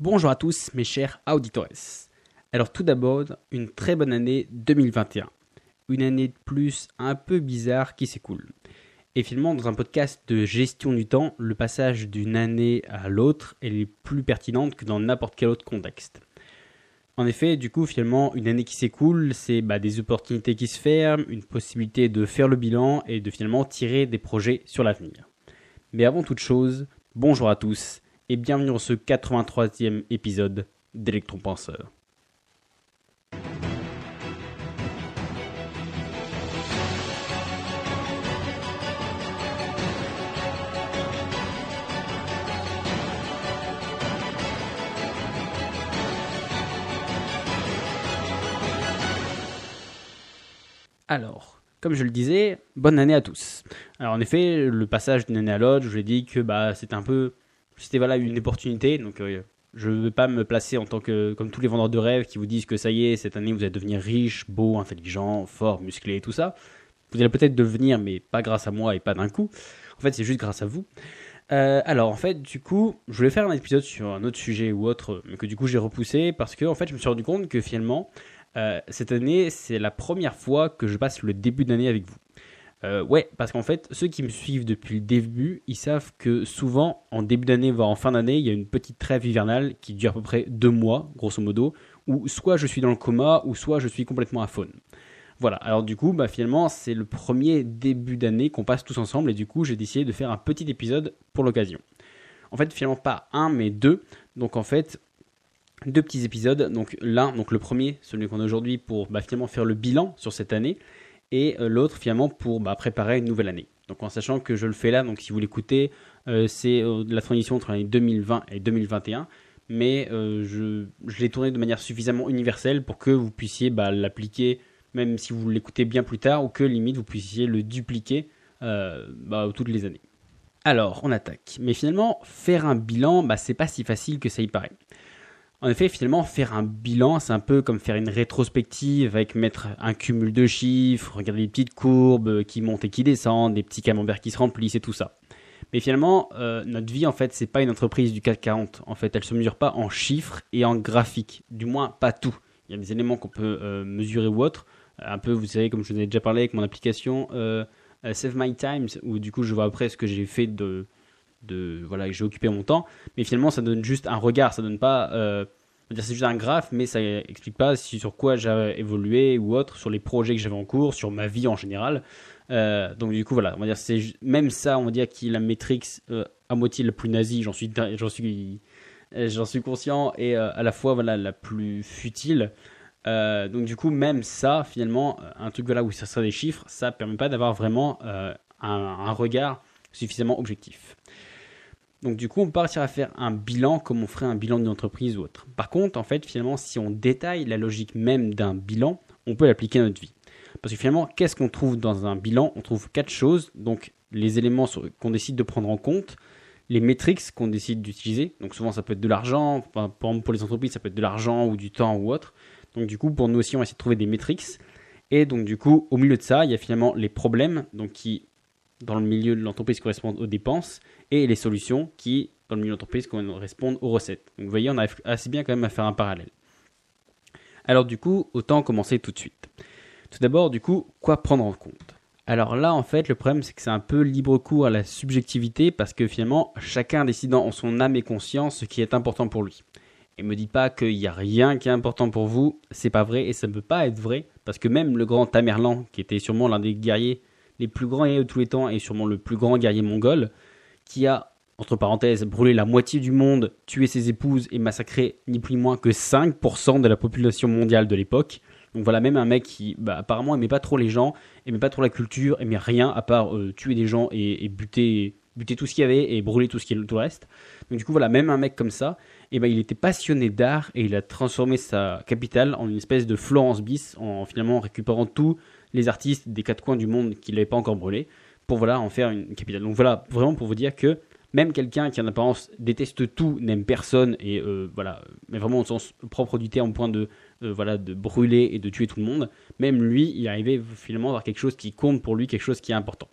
Bonjour à tous mes chers auditores. Alors tout d'abord, une très bonne année 2021. Une année de plus un peu bizarre qui s'écoule. Et finalement, dans un podcast de gestion du temps, le passage d'une année à l'autre est plus pertinente que dans n'importe quel autre contexte. En effet, du coup, finalement, une année qui s'écoule, c'est bah, des opportunités qui se ferment, une possibilité de faire le bilan et de finalement tirer des projets sur l'avenir. Mais avant toute chose, bonjour à tous et bienvenue dans ce 83e épisode d'Electron Penseur. Alors, comme je le disais, bonne année à tous. Alors en effet, le passage d'une année à l'autre, je vous ai dit que bah, c'est un peu c'était voilà une opportunité. Donc euh, je ne veux pas me placer en tant que comme tous les vendeurs de rêves qui vous disent que ça y est, cette année vous allez devenir riche, beau, intelligent, fort, musclé et tout ça. Vous allez peut-être devenir, mais pas grâce à moi et pas d'un coup. En fait, c'est juste grâce à vous. Euh, alors en fait, du coup, je voulais faire un épisode sur un autre sujet ou autre, mais que du coup j'ai repoussé parce que en fait, je me suis rendu compte que finalement, euh, cette année, c'est la première fois que je passe le début d'année avec vous. Euh, ouais, parce qu'en fait, ceux qui me suivent depuis le début, ils savent que souvent, en début d'année, voire en fin d'année, il y a une petite trêve hivernale qui dure à peu près deux mois, grosso modo, où soit je suis dans le coma, ou soit je suis complètement à faune. Voilà, alors du coup, bah, finalement, c'est le premier début d'année qu'on passe tous ensemble, et du coup, j'ai décidé de faire un petit épisode pour l'occasion. En fait, finalement, pas un, mais deux. Donc en fait, deux petits épisodes. Donc l'un, donc le premier, celui qu'on a aujourd'hui, pour bah, finalement faire le bilan sur cette année et euh, l'autre finalement pour bah, préparer une nouvelle année. Donc en sachant que je le fais là, donc si vous l'écoutez, euh, c'est euh, la transition entre l'année 2020 et 2021, mais je, l'ai tourné de manière suffisamment universelle pour que vous puissiez bah, l'appliquer même si vous l'écoutez bien plus tard ou que limite vous puissiez le dupliquer bah, toutes les années. Alors, on attaque. Mais finalement, faire un bilan, c'est pas si facile que ça y paraît. En effet, finalement, faire un bilan, c'est un peu comme faire une rétrospective avec mettre un cumul de chiffres, regarder les petites courbes qui montent et qui descendent, des petits camemberts qui se remplissent et tout ça. Mais finalement, euh, notre vie, en fait, c'est pas une entreprise du CAC 40. En fait, elle se mesure pas en chiffres et en graphiques. Du moins, pas tout. Il y a des éléments qu'on peut euh, mesurer ou autre. Un peu, vous savez, comme je vous ai déjà parlé avec mon application euh, Save My Times, où du coup, je vois après ce que j'ai fait de, de voilà j'ai occupé mon temps. Mais finalement ça donne juste un regard ça donne pas euh, c'est juste un graphe mais ça explique pas sur quoi j'ai évolué ou autre sur les projets que j'avais en cours sur ma vie en général. Euh, donc du coup voilà on va dire c'est même ça on va dire qui la métrique euh, à moitié la plus nazie j'en suis j'en suis j'en suis conscient et à la fois voilà la plus futile. Donc du coup même ça finalement un truc voilà où ça sert des chiffres ça permet pas d'avoir vraiment un regard suffisamment objectif. Donc du coup, on peut partir à faire un bilan comme on ferait un bilan d'une entreprise ou autre. Par contre, en fait, finalement, si on détaille la logique même d'un bilan, on peut l'appliquer à notre vie. Parce que finalement, qu'est-ce qu'on trouve dans un bilan? On trouve quatre choses. Donc les éléments qu'on décide de prendre en compte, les métriques qu'on décide d'utiliser. Donc souvent, ça peut être de l'argent. Pour les entreprises, ça peut être de l'argent ou du temps ou autre. Donc du coup, pour nous aussi, on va essayer de trouver des métriques. Et donc du coup, au milieu de ça, il y a finalement les problèmes, donc qui dans le milieu de l'entreprise correspondent aux dépenses et les solutions qui, dans le milieu de l'entreprise, correspondent aux recettes. Donc vous voyez, on arrive assez bien quand même à faire un parallèle. Alors du coup, autant commencer tout de suite. Tout d'abord, du coup, quoi prendre en compte? Alors là, en fait, le problème, c'est que c'est un peu libre cours à la subjectivité parce que finalement, chacun décide en son âme et conscience ce qui est important pour lui. Et me dites pas qu'il n'y a rien qui est important pour vous, c'est pas vrai et ça ne peut pas être vrai parce que même le grand Tamerlan, qui était sûrement l'un des guerriers les plus grands guerriers de tous les temps et sûrement le plus grand guerrier mongol, qui a, entre parenthèses, brûlé la moitié du monde, tué ses épouses et massacré ni plus ni moins que 5% de la population mondiale de l'époque. Donc voilà, même un mec qui bah, apparemment aimait pas trop les gens, aimait pas trop la culture, aimait rien à part euh, tuer des gens et, buter, buter tout ce qu'il y avait et brûler tout ce qui tout le reste. Donc du coup voilà, même un mec comme ça, et eh ben, il était passionné d'art et il a transformé sa capitale en une espèce de Florence bis en finalement récupérant tout les artistes des quatre coins du monde qui ne l'avaient pas encore brûlé, pour voilà en faire une capitale. Donc voilà, vraiment pour vous dire que même quelqu'un qui en apparence déteste tout, n'aime personne, et euh, voilà, mais vraiment au sens propre du terme, au point de, euh, voilà, de brûler et de tuer tout le monde, même lui, il arrivait finalement à avoir quelque chose qui compte pour lui, quelque chose qui est important.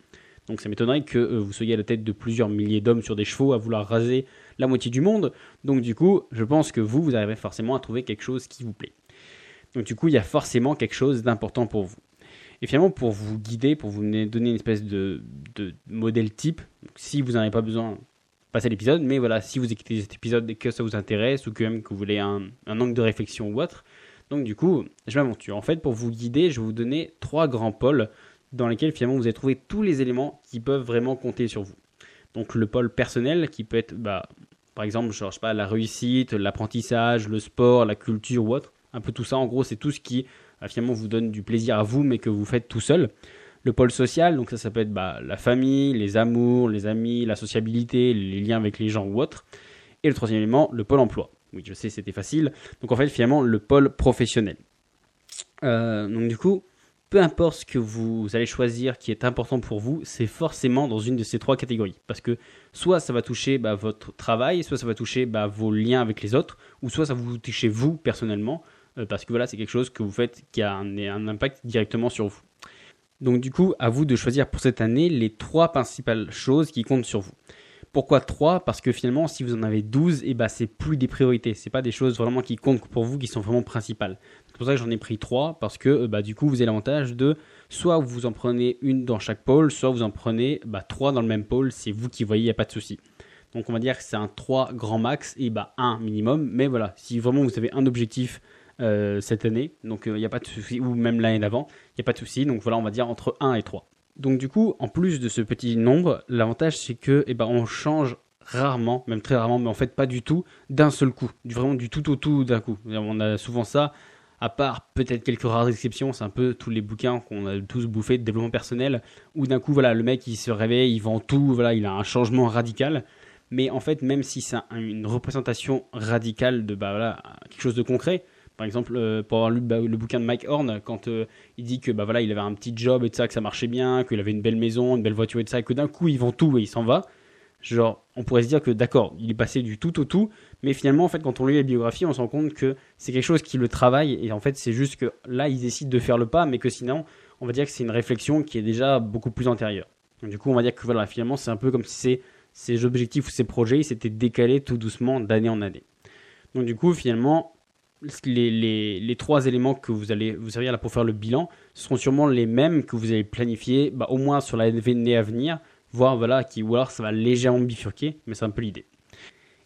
Donc ça m'étonnerait que euh, vous soyez à la tête de plusieurs milliers d'hommes sur des chevaux à vouloir raser la moitié du monde. Donc du coup, je pense que vous, vous arriverez forcément à trouver quelque chose qui vous plaît. Donc du coup, il y a forcément quelque chose d'important pour vous. Et finalement, pour vous guider, pour vous donner une espèce de, modèle type, si vous n'en avez pas besoin, passez l'épisode, mais voilà, si vous écoutez cet épisode et que ça vous intéresse ou que même que vous voulez un, angle de réflexion ou autre, donc du coup, je m'aventure. En fait, pour vous guider, je vais vous donner trois grands pôles dans lesquels finalement vous allez trouver tous les éléments qui peuvent vraiment compter sur vous. Donc le pôle personnel qui peut être, bah, par exemple, je sais pas, la réussite, l'apprentissage, le sport, la culture ou autre. Un peu tout ça, en gros, c'est tout ce qui finalement vous donne du plaisir à vous, mais que vous faites tout seul. Le pôle social, donc ça, ça peut être bah, la famille, les amours, les amis, la sociabilité, les liens avec les gens ou autres. Et le troisième élément, le pôle emploi. Oui, je sais, c'était facile. Donc en fait, finalement, le pôle professionnel. Euh, donc du coup, peu importe ce que vous allez choisir qui est important pour vous, c'est forcément dans une de ces trois catégories. Parce que soit ça va toucher bah, votre travail, soit ça va toucher bah, vos liens avec les autres, ou soit ça va vous toucher vous personnellement, parce que voilà, c'est quelque chose que vous faites qui a un, un, impact directement sur vous. Donc du coup, à vous de choisir pour cette année les trois principales choses qui comptent sur vous. Pourquoi 3 Parce que finalement, si vous en avez 12, et eh ben, c'est plus des priorités. C'est pas des choses vraiment qui comptent pour vous, qui sont vraiment principales. C'est pour ça que j'en ai pris 3, parce que euh, bah, du coup, vous avez l'avantage de soit vous en prenez une dans chaque pôle, soit vous en prenez bah, 3 dans le même pôle. C'est vous qui voyez, il n'y a pas de souci. Donc on va dire que c'est un 3 grand max et bah 1 minimum. Mais voilà, si vraiment vous avez un objectif euh, cette année, donc il euh, n'y a pas de souci, ou même l'année d'avant, il n'y a pas de souci. Donc voilà, on va dire entre 1 et 3. Donc du coup, en plus de ce petit nombre, l'avantage c'est que eh ben, on change rarement, même très rarement, mais en fait pas du tout, d'un seul coup, vraiment du tout au tout d'un coup. On a souvent ça, à part peut-être quelques rares exceptions, c'est un peu tous les bouquins qu'on a tous bouffés de développement personnel, où d'un coup voilà le mec il se réveille, il vend tout, voilà il a un changement radical. Mais en fait, même si c'est une représentation radicale de bah, voilà, quelque chose de concret, par exemple, euh, pour avoir lu le bouquin de Mike Horn, quand euh, il dit que bah voilà, il avait un petit job et ça, que ça marchait bien, qu'il avait une belle maison, une belle voiture et ça, que d'un coup il vend tout et il s'en va. Genre, on pourrait se dire que d'accord, il est passé du tout au tout, mais finalement, en fait, quand on lit la biographie, on se rend compte que c'est quelque chose qui le travaille, et en fait, c'est juste que là, il décide de faire le pas, mais que sinon, on va dire que c'est une réflexion qui est déjà beaucoup plus antérieure. Du coup, on va dire que voilà, finalement, c'est un peu comme si ces objectifs ou ces projets, s'étaient décalés tout doucement d'année en année. Donc, du coup, finalement, les, trois éléments que vous allez vous servir là pour faire le bilan seront sûrement les mêmes que vous allez planifier bah, au moins sur l'année à venir, voire voilà, qui, ou alors ça va légèrement bifurquer, mais c'est un peu l'idée.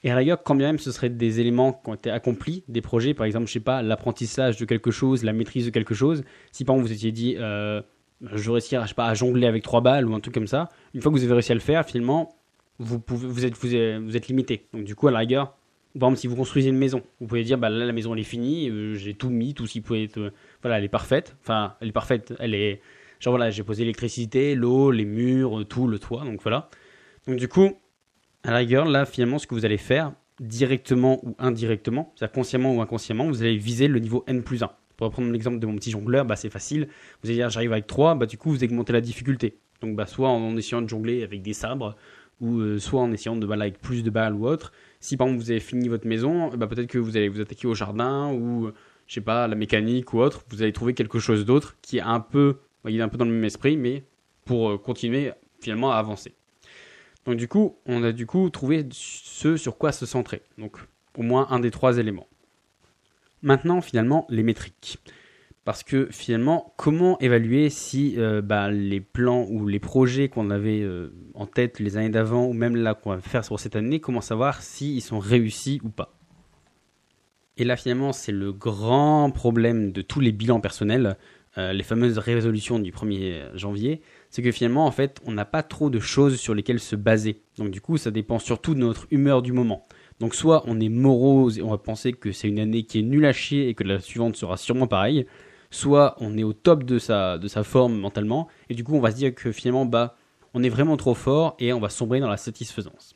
Et à rigueur, quand bien même ce seraient des éléments qui ont été accomplis, des projets, par exemple, je sais pas, l'apprentissage de quelque chose, la maîtrise de quelque chose, si par exemple vous étiez dit, euh, je réussir, je sais pas, à jongler avec trois balles ou un truc comme ça, une fois que vous avez réussi à le faire, finalement, vous, pouvez, vous êtes limité. Donc du coup, à la rigueur, par exemple, si vous construisez une maison, vous pouvez dire, bah là, la maison, elle est finie, euh, j'ai tout mis, tout ce qui pouvait être. Euh, voilà, elle est parfaite. Enfin, elle est parfaite, elle est. Genre voilà, j'ai posé l'électricité, l'eau, les murs, tout, le toit, donc voilà. Donc du coup, à la rigueur, là, finalement, ce que vous allez faire, directement ou indirectement, c'est-à-dire consciemment ou inconsciemment, vous allez viser le niveau N plus 1. Pour reprendre l'exemple de mon petit jongleur, bah, c'est facile. Vous allez dire, j'arrive avec 3, bah, du coup, vous augmentez la difficulté. Donc, bah, soit en essayant de jongler avec des sabres, ou euh, soit en essayant de baller avec plus de balles ou autre. Si par exemple vous avez fini votre maison, bah, peut-être que vous allez vous attaquer au jardin ou je sais pas, la mécanique ou autre. Vous allez trouver quelque chose d'autre qui est un peu, il est un peu dans le même esprit, mais pour euh, continuer finalement à avancer. Donc du coup, on a du coup trouvé ce sur quoi se centrer. Donc au moins un des trois éléments. Maintenant, finalement, les métriques. Parce que finalement, comment évaluer si euh, bah, les plans ou les projets qu'on avait euh, en tête les années d'avant, ou même là qu'on va faire sur cette année, comment savoir s'ils sont réussis ou pas? Et là, finalement, c'est le grand problème de tous les bilans personnels, euh, les fameuses résolutions du 1er janvier, c'est que finalement, en fait, on n'a pas trop de choses sur lesquelles se baser. Donc du coup, ça dépend surtout de notre humeur du moment. Donc soit on est morose et on va penser que c'est une année qui est nulle à chier et que la suivante sera sûrement pareille, soit on est au top de sa, de sa forme mentalement, et du coup on va se dire que finalement bah, on est vraiment trop fort et on va sombrer dans la satisfaisance.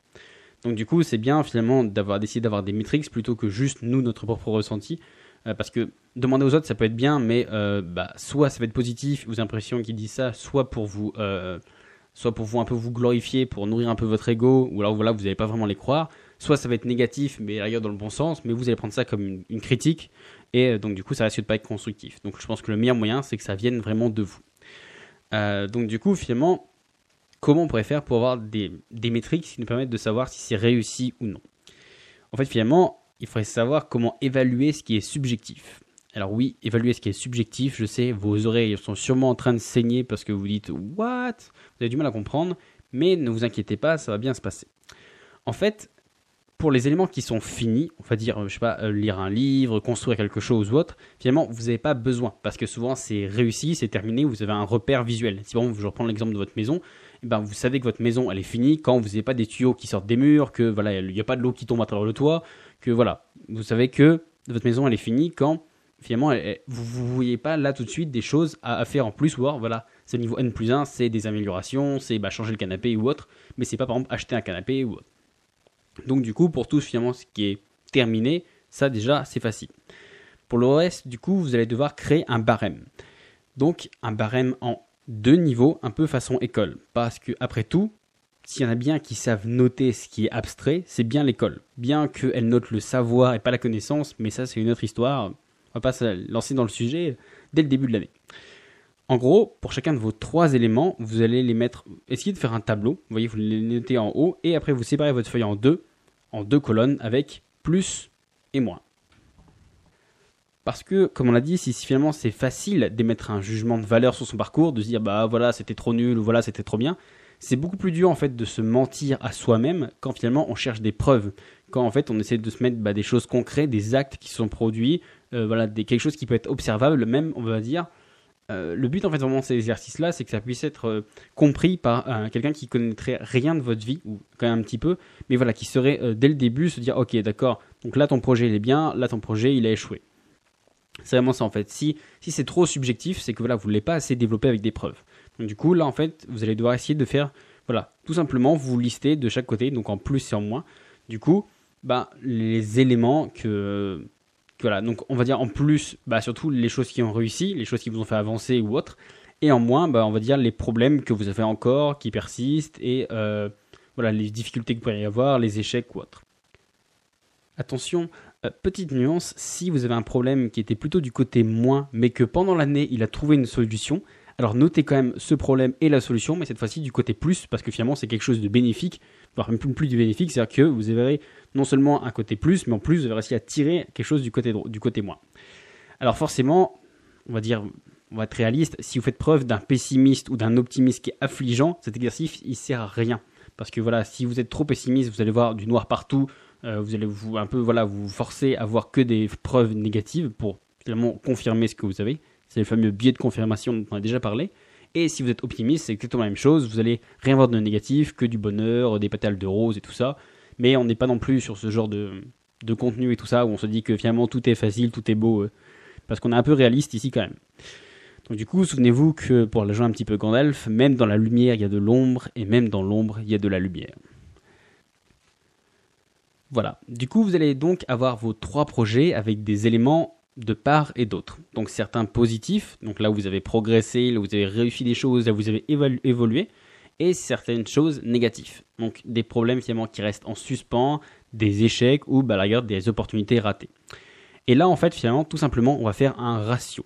Donc du coup c'est bien finalement d'avoir décidé d'avoir des métriques plutôt que juste nous notre propre ressenti, euh, parce que demander aux autres ça peut être bien, mais euh, bah, soit ça va être positif, vous impressions qu'ils disent ça, soit pour vous... Euh, soit pour vous un peu vous glorifier, pour nourrir un peu votre ego, ou alors voilà, vous n'allez pas vraiment les croire, soit ça va être négatif, mais ailleurs dans le bon sens, mais vous allez prendre ça comme une critique, et euh, donc, du coup, ça risque de pas être constructif. Donc, je pense que le meilleur moyen, c'est que ça vienne vraiment de vous. Euh, donc, du coup, finalement, comment on pourrait faire pour avoir des, des métriques qui nous permettent de savoir si c'est réussi ou non? En fait, finalement, il faudrait savoir comment évaluer ce qui est subjectif. Alors oui, évaluer ce qui est subjectif, je sais, vos oreilles sont sûrement en train de saigner parce que vous dites What? Vous avez du mal à comprendre, mais ne vous inquiétez pas, ça va bien se passer. En fait, pour les éléments qui sont finis, on va dire, je sais pas, euh, lire un livre, construire quelque chose ou autre, finalement, vous n'avez pas besoin parce que souvent c'est réussi, c'est terminé, vous avez un repère visuel. Si bon, je reprends l'exemple de votre maison, eh ben, vous savez que votre maison elle est finie quand vous n'avez pas des tuyaux qui sortent des murs, que voilà, il n'y a pas de l'eau qui tombe à travers le toit, que voilà, vous savez que votre maison elle est finie quand finalement vous ne voyez pas là tout de suite des choses à, faire en plus, alors voilà, c'est le niveau N plus 1, c'est des améliorations, c'est bah, changer le canapé ou autre, mais c'est pas par exemple acheter un canapé ou autre. Donc du coup, pour tout finalement ce qui est terminé, ça déjà c'est facile. Pour le reste, du coup, vous allez devoir créer un barème. Donc un barème en deux niveaux, un peu façon école. Parce que après tout, s'il y en a bien qui savent noter ce qui est abstrait, c'est bien l'école. Bien qu'elle note le savoir et pas la connaissance, mais ça c'est une autre histoire. On va pas se lancer dans le sujet dès le début de l'année. En gros, pour chacun de vos trois éléments, vous allez les mettre. Essayez de faire un tableau. Vous voyez, vous les notez en haut et après vous séparez votre feuille en deux, en deux colonnes avec plus et moins. Parce que, comme on l'a dit, si finalement c'est facile d'émettre un jugement de valeur sur son parcours, de se dire bah voilà c'était trop nul ou voilà c'était trop bien, c'est beaucoup plus dur en fait de se mentir à soi-même quand finalement on cherche des preuves, quand en fait on essaie de se mettre bah, des choses concrètes, des actes qui sont produits, euh, voilà des, quelque chose qui peut être observable, même on va dire. Euh, le but en fait vraiment de ces exercices-là, c'est que ça puisse être euh, compris par quelqu'un qui connaîtrait rien de votre vie ou quand même un petit peu, mais voilà qui serait dès le début se dire ok d'accord, donc là ton projet il est bien, là ton projet il a échoué. C'est vraiment ça en fait. Si, si c'est trop subjectif, c'est que voilà, vous l'avez pas assez développé avec des preuves. Donc du coup, là en fait, vous allez devoir essayer de faire, voilà, tout simplement vous listez de chaque côté, donc en plus et en moins. Du coup, bah, les éléments que, donc on va dire en plus, bah, surtout les choses qui ont réussi, les choses qui vous ont fait avancer ou autre, et en moins, bah, on va dire les problèmes que vous avez encore, qui persistent, et euh, voilà, les difficultés que vous pourriez y avoir, les échecs ou autres. Attention, euh, petite nuance, si vous avez un problème qui était plutôt du côté moins, mais que pendant l'année il a trouvé une solution, alors notez quand même ce problème et la solution, mais cette fois-ci du côté plus, parce que finalement c'est quelque chose de bénéfique, voire même plus, du bénéfique, c'est-à-dire que vous verrez non seulement un côté plus, mais en plus vous avez réussi à tirer quelque chose du côté, du côté moins. Alors forcément, on va dire, on va être réaliste, si vous faites preuve d'un pessimiste ou d'un optimiste qui est affligeant, cet exercice il sert à rien. Parce que voilà, si vous êtes trop pessimiste, vous allez voir du noir partout, euh, vous allez vous un peu voilà vous forcer à voir que des preuves négatives pour finalement confirmer ce que vous avez. C'est le fameux biais de confirmation dont on a déjà parlé. Et si vous êtes optimiste, c'est exactement la même chose. Vous allez rien voir de négatif, que du bonheur, des pétales de rose et tout ça. Mais on n'est pas non plus sur ce genre de, contenu et tout ça où on se dit que finalement tout est facile, tout est beau. Euh, parce qu'on est un peu réaliste ici quand même. Donc du coup, souvenez-vous que pour la jouer un petit peu Gandalf, même dans la lumière il y a de l'ombre et même dans l'ombre il y a de la lumière. Voilà. Du coup, vous allez donc avoir vos trois projets avec des éléments de part et d'autre. Donc certains positifs, donc là où vous avez progressé, là où vous avez réussi des choses, là où vous avez évolué, et certaines choses négatives. Donc des problèmes finalement qui restent en suspens, des échecs ou bah, la des opportunités ratées. Et là en fait finalement tout simplement on va faire un ratio.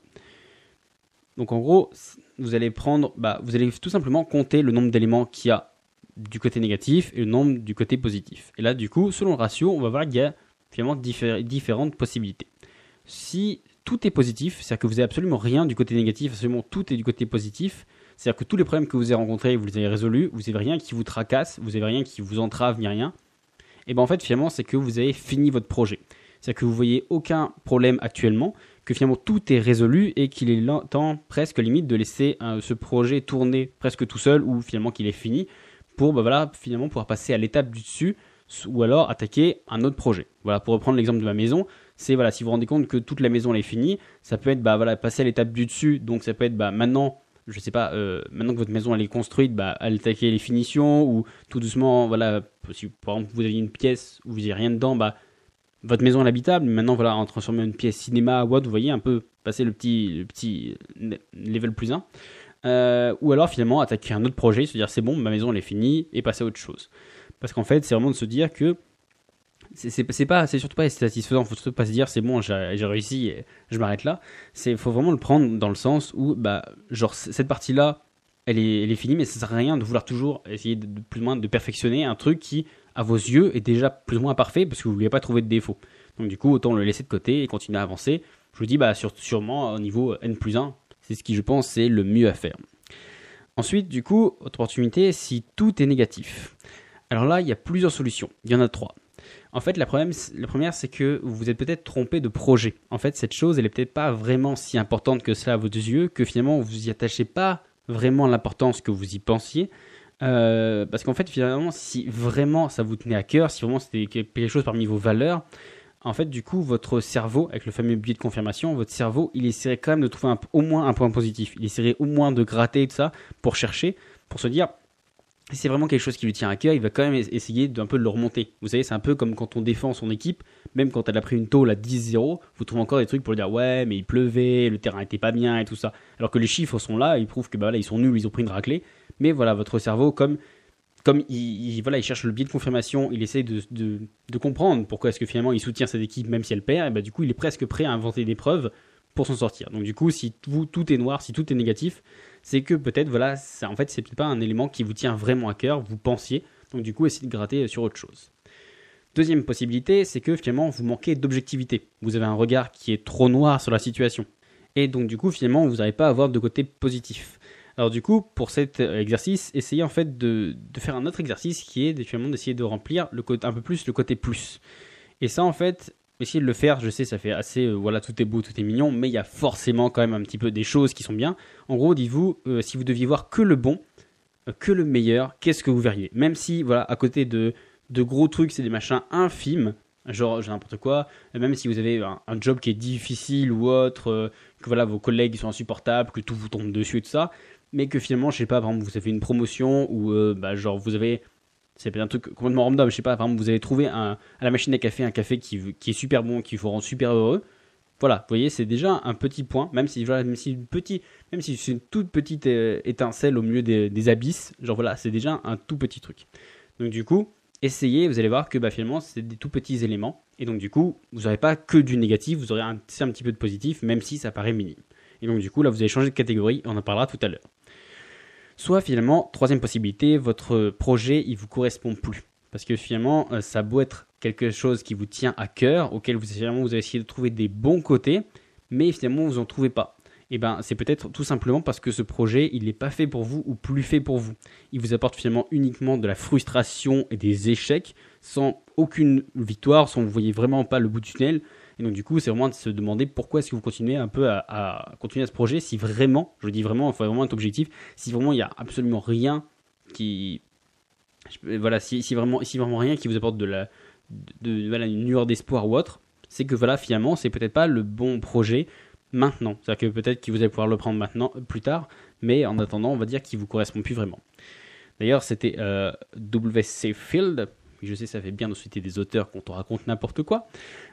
Donc en gros vous allez prendre, bah, vous allez tout simplement compter le nombre d'éléments qu'il y a du côté négatif et le nombre du côté positif. Et là, du coup, selon le ratio, on va voir qu'il y a finalement différentes possibilités. Si tout est positif, c'est-à-dire que vous n'avez absolument rien du côté négatif, absolument tout est du côté positif, c'est-à-dire que tous les problèmes que vous avez rencontrés, vous les avez résolus, vous n'avez rien qui vous tracasse, vous n'avez rien qui vous entrave ni rien, et bien en fait, finalement, c'est que vous avez fini votre projet. C'est-à-dire que vous voyez aucun problème actuellement, que finalement tout est résolu et qu'il est temps presque limite de laisser euh, ce projet tourner presque tout seul ou finalement qu'il est fini pour bah voilà, finalement pouvoir passer à l'étape du dessus ou alors attaquer un autre projet. Voilà, pour reprendre l'exemple de ma maison, c'est voilà, si vous vous rendez compte que toute la maison elle est finie, ça peut être bah voilà, passer à l'étape du dessus, donc ça peut être bah maintenant, je sais pas, euh, maintenant que votre maison elle est construite, bah attaquer les finitions ou tout doucement, voilà, si par exemple vous avez une pièce où vous n'avez rien dedans, bah votre maison est habitable, mais maintenant voilà, en transformer une pièce cinéma ou vous voyez un peu passer le petit le petit level plus 1. Euh, ou alors finalement attaquer un autre projet, se dire c'est bon, ma maison elle est finie et passer à autre chose. Parce qu'en fait, c'est vraiment de se dire que c'est pas c'est surtout pas satisfaisant faut surtout pas se dire c'est bon j'ai réussi et je m'arrête là c'est faut vraiment le prendre dans le sens où bah genre cette partie là elle est, finie, mais ça sert à rien de vouloir toujours essayer de, plus ou moins de perfectionner un truc qui, à vos yeux, est déjà plus ou moins parfait parce que vous ne vouliez pas trouver de défaut. Donc du coup, autant le laisser de côté et continuer à avancer. Je vous dis, bah, sûrement au niveau N plus 1, c'est ce qui, je pense, c'est le mieux à faire. Ensuite, du coup, autre opportunité, si tout est négatif. Alors là, il y a plusieurs solutions. Il y en a trois. En fait, la, problème, première, c'est que vous vous êtes peut-être trompé de projet. En fait, cette chose, elle est peut-être pas vraiment si importante que cela à vos yeux, que finalement, vous y attachez pas vraiment l'importance que vous y pensiez. Euh, parce qu'en fait, finalement, si vraiment ça vous tenait à cœur, si vraiment c'était quelque chose parmi vos valeurs, en fait, du coup, votre cerveau, avec le fameux biais de confirmation, votre cerveau, il essaierait quand même de trouver au moins un point positif. Il essaierait au moins de gratter tout ça pour chercher, pour se dire, c'est vraiment quelque chose qui lui tient à cœur, il va quand même essayer d'un peu de le remonter. Vous savez, c'est un peu comme quand on défend son équipe, même quand elle a pris une tôle à 10-0, vous trouvez encore des trucs pour dire ouais, mais il pleuvait, le terrain était pas bien et tout ça. Alors que les chiffres sont là, ils prouvent que bah, là, ils sont nuls, ils ont pris une raclée. Mais voilà, votre cerveau, comme comme il, voilà, il cherche le biais de confirmation, il essaie de, de, comprendre pourquoi est-ce que finalement il soutient cette équipe même si elle perd, et bah, du coup il est presque prêt à inventer des preuves s'en sortir. Donc du coup, si vous, tout est noir, si tout est négatif, c'est que peut-être voilà, en fait c'est peut-être pas un élément qui vous tient vraiment à cœur, vous pensiez. Donc du coup, essayez de gratter sur autre chose. Deuxième possibilité, c'est que finalement vous manquez d'objectivité. Vous avez un regard qui est trop noir sur la situation. Et donc du coup, finalement, vous n'arrivez pas à avoir de côté positif. Alors du coup, pour cet euh, exercice, essayez en fait de, faire un autre exercice qui est finalement d'essayer de remplir le côté, un peu plus le côté plus. Et ça en fait, essayez de le faire, je sais ça fait assez, euh, voilà tout est beau, tout est mignon, mais il y a forcément quand même un petit peu des choses qui sont bien. En gros, dites-vous, euh, si vous deviez voir que le bon, que le meilleur, qu'est-ce que vous verriez? Même si, voilà, à côté de, de gros trucs, c'est des machins infimes, genre n'importe quoi, même si vous avez un, job qui est difficile ou autre, que voilà, vos collègues sont insupportables, que tout vous tombe dessus et tout ça, mais que finalement, je sais pas, par exemple, vous avez une promotion ou euh, bah, genre vous avez, c'est un truc complètement random, je sais pas, par exemple, vous avez trouvé un, à la machine à café un café qui, est super bon, qui vous rend super heureux. Voilà, vous voyez, c'est déjà un petit point, même si, voilà, même si, même si c'est une toute petite euh, étincelle au milieu des, des abysses, genre voilà, c'est déjà un tout petit truc. Donc du coup, essayez, vous allez voir que bah, finalement, c'est des tout petits éléments. Et donc du coup, vous n'aurez pas que du négatif, vous aurez un, un petit peu de positif, même si ça paraît minime. Et donc du coup, là, vous allez changer de catégorie, on en parlera tout à l'heure. Soit finalement, troisième possibilité, votre projet, il vous correspond plus. Parce que finalement, euh, ça doit être quelque chose qui vous tient à cœur, auquel vous, finalement, vous avez essayé de trouver des bons côtés, mais finalement, vous n'en trouvez pas. Et eh ben, c'est peut-être tout simplement parce que ce projet, il n'est pas fait pour vous ou plus fait pour vous. Il vous apporte finalement uniquement de la frustration et des échecs, sans aucune victoire, sans vous voyez vraiment pas le bout du tunnel. Et donc du coup, c'est vraiment de se demander pourquoi est-ce que vous continuez un peu à, continuer à ce projet si vraiment, je dis vraiment, il faut vraiment être objectif, si vraiment il n'y a absolument rien qui... Voilà, si, vraiment, si vraiment rien qui vous apporte de la... De, voilà, une lueur d'espoir ou autre, c'est que voilà, finalement, c'est peut-être pas le bon projet maintenant. C'est-à-dire que peut-être que vous allez pouvoir le prendre maintenant, plus tard, mais en attendant, on va dire qu'il vous correspond plus vraiment. D'ailleurs, c'était euh, W.C. Field, je sais ça fait bien de citer des auteurs quand on raconte n'importe quoi,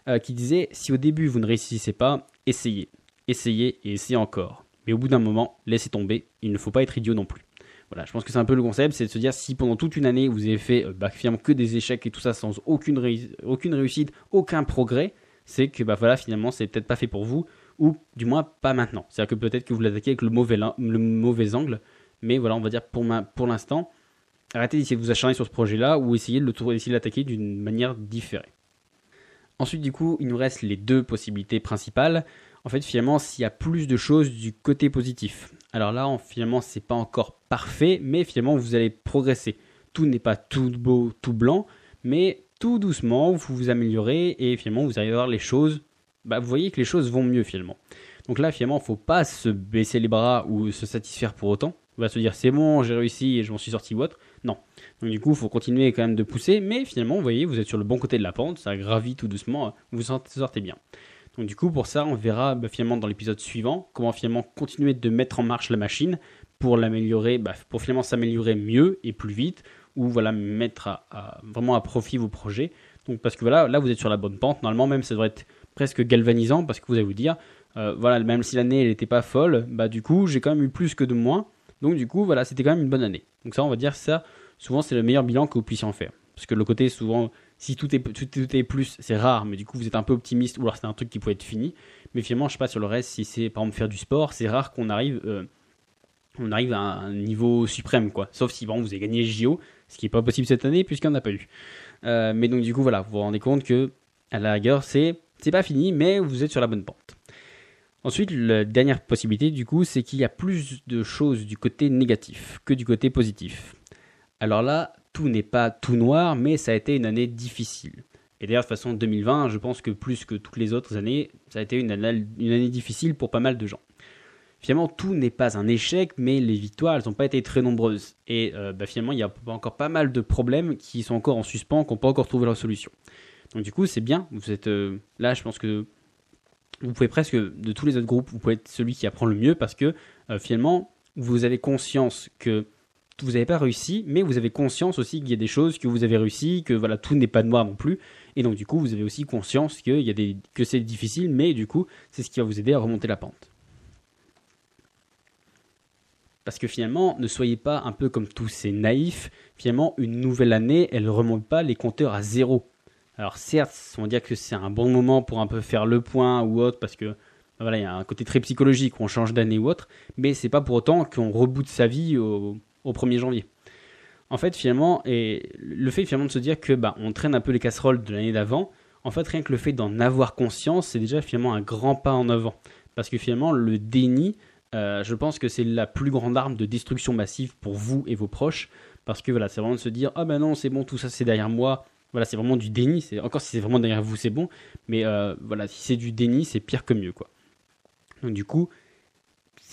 euh, qui disait si au début vous ne réussissez pas, essayez, essayez et essayez encore. Mais au bout d'un moment, laissez tomber, il ne faut pas être idiot non plus. Voilà, je pense que c'est un peu le concept, c'est de se dire si pendant toute une année vous avez fait euh, bah, que des échecs et tout ça sans aucune, aucune réussite, aucun progrès, c'est que bah voilà finalement c'est peut-être pas fait pour vous ou du moins pas maintenant. C'est-à-dire que peut-être que vous l'attaquez avec le mauvais, le mauvais angle, mais voilà on va dire pour, pour l'instant arrêtez d'essayer de vous acharner sur ce projet-là ou essayez de l'attaquer d'une manière différée. Ensuite, du coup, il nous reste les deux possibilités principales. En fait, finalement, s'il y a plus de choses du côté positif. Alors là, finalement, c'est pas encore parfait, mais finalement, vous allez progresser. Tout n'est pas tout beau, tout blanc, mais tout doucement, vous vous améliorez et finalement, vous allez voir les choses. Bah, vous voyez que les choses vont mieux finalement. Donc là, finalement, il ne faut pas se baisser les bras ou se satisfaire pour autant. On va se dire c'est bon, j'ai réussi et je m'en suis sorti ou autre. Non. Donc du coup, il faut continuer quand même de pousser, mais finalement, vous voyez, vous êtes sur le bon côté de la pente, ça gravit tout doucement, vous sortez bien. Donc du coup, pour ça, on verra bah, finalement dans l'épisode suivant comment finalement continuer de mettre en marche la machine pour l'améliorer, bah, pour finalement s'améliorer mieux et plus vite, ou voilà mettre vraiment à profit vos projets. Donc parce que voilà, là vous êtes sur la bonne pente. Normalement même ça devrait être presque galvanisant parce que vous allez vous dire, euh, voilà, même si l'année n'était pas folle, bah du coup j'ai quand même eu plus que de moins. Donc du coup, voilà, c'était quand même une bonne année. Donc ça, on va dire ça, souvent c'est le meilleur bilan que vous puissiez en faire. Parce que le côté, souvent, si tout est, tout, est plus, c'est rare, mais du coup, vous êtes un peu optimiste, ou alors c'est un truc qui peut être fini. Mais finalement, je sais pas sur le reste, si c'est par exemple faire du sport, c'est rare qu'on arrive, euh, à un niveau suprême, quoi. Sauf si bon, vous avez gagné JO, ce qui n'est pas possible cette année puisqu'il n'y en a pas eu. Euh, mais donc du coup, voilà, vous vous rendez compte que à la rigueur, c'est c'est pas fini, mais vous êtes sur la bonne pente. Ensuite, la dernière possibilité, du coup, c'est qu'il y a plus de choses du côté négatif que du côté positif. Alors là, tout n'est pas tout noir, mais ça a été une année difficile. Et d'ailleurs, de toute façon, 2020, je pense que plus que toutes les autres années, ça a été une année, difficile pour pas mal de gens. Finalement, tout n'est pas un échec, mais les victoires, elles n'ont pas été très nombreuses. Et euh, bah, finalement, il y a encore pas mal de problèmes qui sont encore en suspens, qui n'ont pas encore trouvé leur solution. Donc du coup, c'est bien. Vous êtes euh, là, je pense que vous pouvez presque, de tous les autres groupes, vous pouvez être celui qui apprend le mieux parce que euh, finalement, vous avez conscience que vous n'avez pas réussi, mais vous avez conscience aussi qu'il y a des choses que vous avez réussi, que voilà, tout n'est pas noir non plus. Et donc du coup, vous avez aussi conscience des, que c'est difficile, mais du coup, c'est ce qui va vous aider à remonter la pente. Parce que finalement, ne soyez pas un peu comme tous ces naïfs. Finalement, une nouvelle année, elle ne remonte pas les compteurs à zéro. Alors certes, on va dire que c'est un bon moment pour un peu faire le point ou autre, parce que voilà, il y a un côté très psychologique, on change d'année ou autre, mais c'est pas pour autant qu'on reboot sa vie au, 1er janvier. En fait, finalement, et le fait finalement de se dire que bah, on traîne un peu les casseroles de l'année d'avant, en fait, rien que le fait d'en avoir conscience, c'est déjà finalement un grand pas en avant. Parce que finalement, le déni, euh, je pense que c'est la plus grande arme de destruction massive pour vous et vos proches. Parce que voilà, c'est vraiment de se dire, ah ben non, c'est bon, tout ça c'est derrière moi, voilà, c'est vraiment du déni. C'est encore si c'est vraiment derrière vous, c'est bon. Mais euh, voilà, si c'est du déni, c'est pire que mieux, quoi. Donc du coup,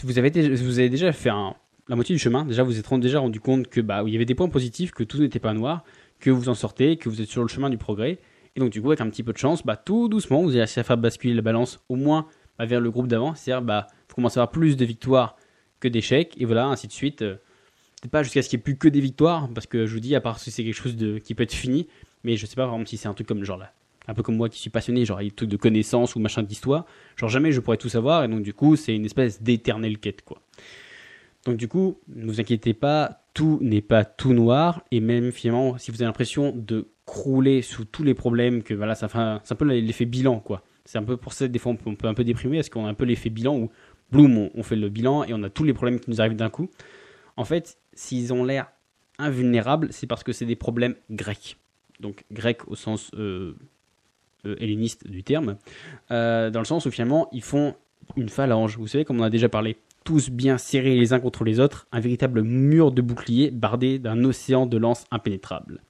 vous avez, vous avez déjà fait la moitié du chemin. Déjà, vous êtes déjà rendu compte que bah, il y avait des points positifs, que tout n'était pas noir, que vous en sortez, que vous êtes sur le chemin du progrès. Et donc du coup, avec un petit peu de chance, bah, tout doucement, vous allez à faire basculer la balance au moins bah, vers le groupe d'avant. C'est-à-dire, bah, vous commencez à avoir plus de victoires que d'échecs, et voilà, ainsi de suite. Euh, peut-être pas jusqu'à ce qu'il n'y ait plus que des victoires, parce que je vous dis, à part si c'est quelque chose qui peut être fini, mais je sais pas vraiment si c'est un truc comme genre là, un peu comme moi qui suis passionné, genre il y a des de connaissances ou machin d'histoire, genre jamais je pourrais tout savoir, et donc du coup c'est une espèce d'éternelle quête quoi. Donc du coup, ne vous inquiétez pas, tout n'est pas tout noir, et même finalement, si vous avez l'impression de crouler sous tous les problèmes, que voilà, c'est un peu l'effet bilan quoi. C'est un peu pour ça des fois on peut, un peu déprimer, parce qu'on a un peu l'effet bilan où, boum, on fait le bilan et on a tous les problèmes qui nous arrivent d'un coup. En fait, s'ils ont l'air invulnérables, c'est parce que c'est des problèmes grecs donc grec au sens euh, euh, helléniste du terme, euh, dans le sens où finalement ils font une phalange. Vous savez, comme on a déjà parlé, tous bien serrés les uns contre les autres, un véritable mur de boucliers bardé d'un océan de lances impénétrables.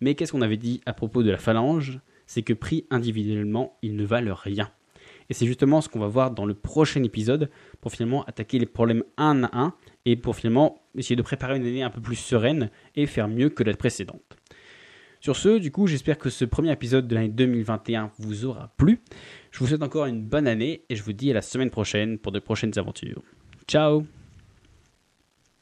Mais qu'est-ce qu'on avait dit à propos de la phalange? C'est que pris individuellement, ils ne valent rien. Et c'est justement ce qu'on va voir dans le prochain épisode pour finalement attaquer les problèmes un à un et pour finalement essayer de préparer une année un peu plus sereine et faire mieux que la précédente. Sur ce, du coup, j'espère que ce premier épisode de l'année 2021 vous aura plu. Je vous souhaite encore une bonne année et je vous dis à la semaine prochaine pour de prochaines aventures. Ciao